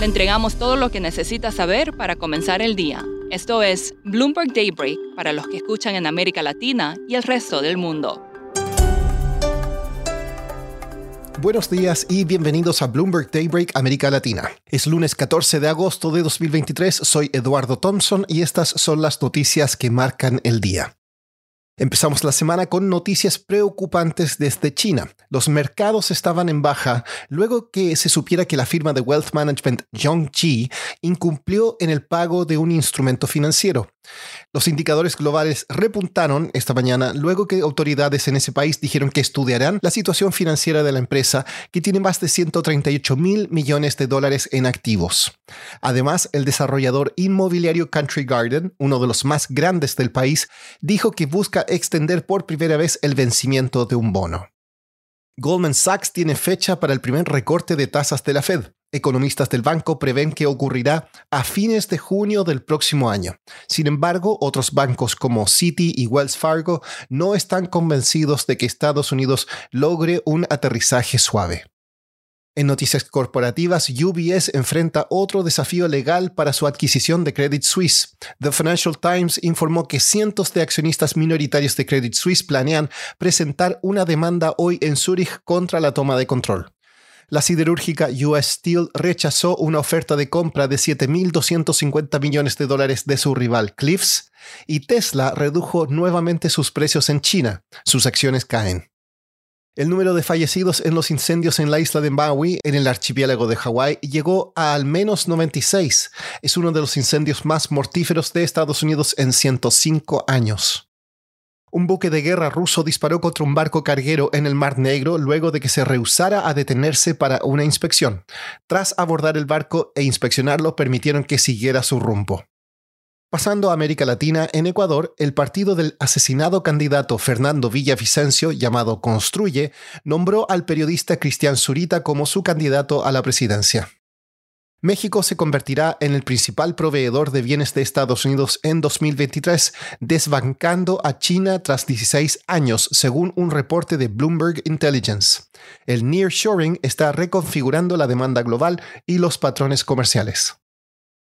Le entregamos todo lo que necesita saber para comenzar el día. Esto es Bloomberg Daybreak para los que escuchan en América Latina y el resto del mundo. Buenos días y bienvenidos a Bloomberg Daybreak América Latina. Es lunes 14 de agosto de 2023, soy Eduardo Thompson y estas son las noticias que marcan el día. Empezamos la semana con noticias preocupantes desde China. Los mercados estaban en baja luego que se supiera que la firma de wealth management Yongji incumplió en el pago de un instrumento financiero. Los indicadores globales repuntaron esta mañana luego que autoridades en ese país dijeron que estudiarán la situación financiera de la empresa, que tiene más de 138 mil millones de dólares en activos. Además, el desarrollador inmobiliario Country Garden, uno de los más grandes del país, dijo que busca extender por primera vez el vencimiento de un bono. Goldman Sachs tiene fecha para el primer recorte de tasas de la Fed. Economistas del banco prevén que ocurrirá a fines de junio del próximo año. Sin embargo, otros bancos como Citi y Wells Fargo no están convencidos de que Estados Unidos logre un aterrizaje suave. En noticias corporativas, UBS enfrenta otro desafío legal para su adquisición de Credit Suisse. The Financial Times informó que cientos de accionistas minoritarios de Credit Suisse planean presentar una demanda hoy en Zúrich contra la toma de control. La siderúrgica US Steel rechazó una oferta de compra de 7.250 millones de dólares de su rival Cliffs y Tesla redujo nuevamente sus precios en China. Sus acciones caen. El número de fallecidos en los incendios en la isla de Maui, en el archipiélago de Hawái, llegó a al menos 96. Es uno de los incendios más mortíferos de Estados Unidos en 105 años. Un buque de guerra ruso disparó contra un barco carguero en el Mar Negro luego de que se rehusara a detenerse para una inspección. Tras abordar el barco e inspeccionarlo, permitieron que siguiera su rumbo. Pasando a América Latina, en Ecuador, el partido del asesinado candidato Fernando Villavicencio, llamado Construye, nombró al periodista Cristian Zurita como su candidato a la presidencia. México se convertirá en el principal proveedor de bienes de Estados Unidos en 2023, desbancando a China tras 16 años, según un reporte de Bloomberg Intelligence. El nearshoring está reconfigurando la demanda global y los patrones comerciales.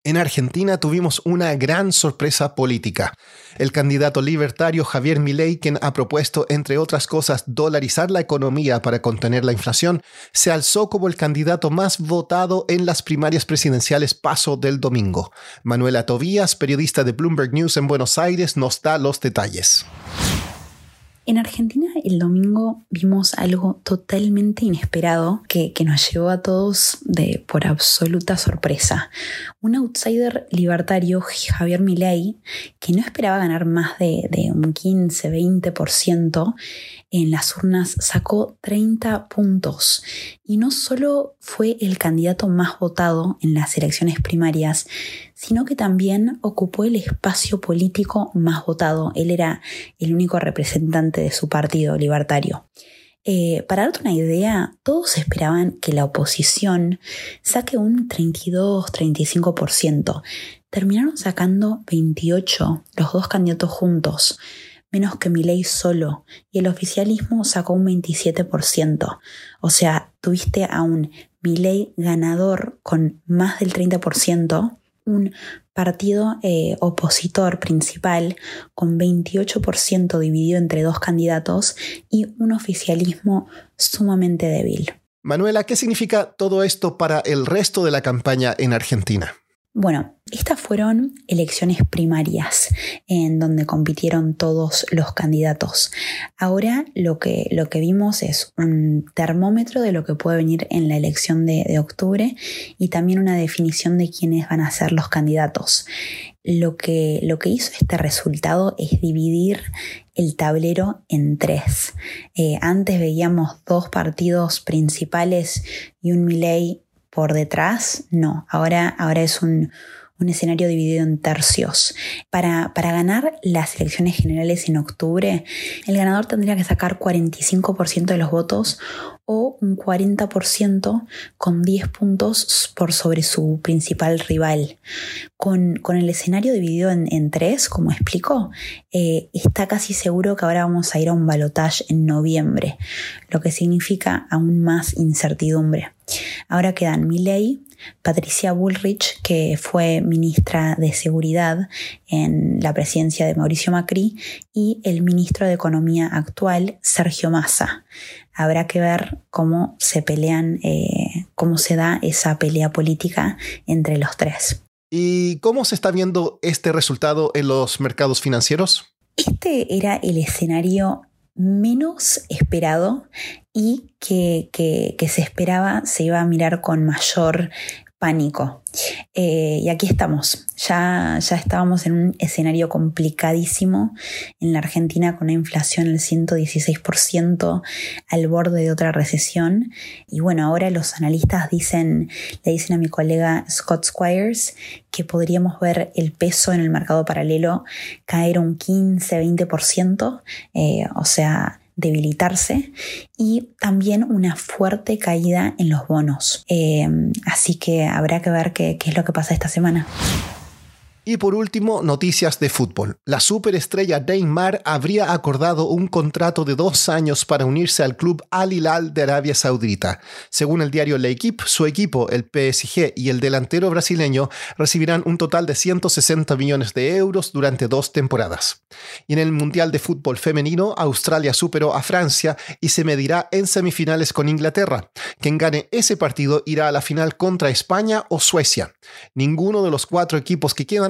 En Argentina tuvimos una gran sorpresa política. El candidato libertario Javier Milei, quien ha propuesto, entre otras cosas, dolarizar la economía para contener la inflación, se alzó como el candidato más votado en las primarias presidenciales paso del domingo. Manuela Tobías, periodista de Bloomberg News en Buenos Aires, nos da los detalles. En Argentina el domingo vimos algo totalmente inesperado que, nos llevó a todos de, por absoluta sorpresa. Un outsider libertario, Javier Milei, que no esperaba ganar más de, de un 15-20%, en las urnas sacó 30 puntos y no solo fue el candidato más votado en las elecciones primarias, sino que también ocupó el espacio político más votado. Él era el único representante de su partido libertario. Eh, para darte una idea, todos esperaban que la oposición saque un 32-35%. Terminaron sacando 28 los dos candidatos juntos menos que ley solo, y el oficialismo sacó un 27%. O sea, tuviste a un ley ganador con más del 30%, un partido eh, opositor principal con 28% dividido entre dos candidatos y un oficialismo sumamente débil. Manuela, ¿qué significa todo esto para el resto de la campaña en Argentina? Bueno, estas fueron elecciones primarias en donde compitieron todos los candidatos. Ahora lo que, lo que vimos es un termómetro de lo que puede venir en la elección de, octubre y también una definición de quiénes van a ser los candidatos. Lo que, lo que hizo este resultado es dividir el tablero en tres. Eh, antes veíamos dos partidos principales y un Milley por detrás, no, ahora, ahora es un, un escenario dividido en tercios. Para, para, ganar las elecciones generales en octubre, el ganador tendría que sacar 45% de los votos o un 40% con 10 puntos por sobre su principal rival. Con, con el escenario dividido en, tres, como explico, eh, está casi seguro que ahora vamos a ir a un balotaje en noviembre, lo que significa aún más incertidumbre. Ahora quedan Milley, Patricia Bullrich, que fue ministra de Seguridad en la presidencia de Mauricio Macri, y el ministro de Economía actual, Sergio Massa. Habrá que ver cómo se pelean, eh, cómo se da esa pelea política entre los tres. ¿Y cómo se está viendo este resultado en los mercados financieros? Este era el escenario menos esperado y que, que, se esperaba se iba a mirar con mayor pánico. Eh, y aquí estamos, ya, ya estábamos en un escenario complicadísimo en la Argentina con una inflación del 116% al borde de otra recesión. Y bueno, ahora los analistas dicen, le dicen a mi colega Scott Squires que podríamos ver el peso en el mercado paralelo caer un 15-20%, eh, o sea, debilitarse y también una fuerte caída en los bonos. Eh, así que habrá que ver qué, qué es lo que pasa esta semana. Y por último, noticias de fútbol. La superestrella Neymar habría acordado un contrato de dos años para unirse al club Al Hilal de Arabia Saudita. Según el diario L'Equipe, su equipo, el PSG y el delantero brasileño recibirán un total de 160 millones de euros durante dos temporadas. Y en el Mundial de Fútbol Femenino, Australia superó a Francia y se medirá en semifinales con Inglaterra. Quien gane ese partido irá a la final contra España o Suecia. Ninguno de los cuatro equipos que quedan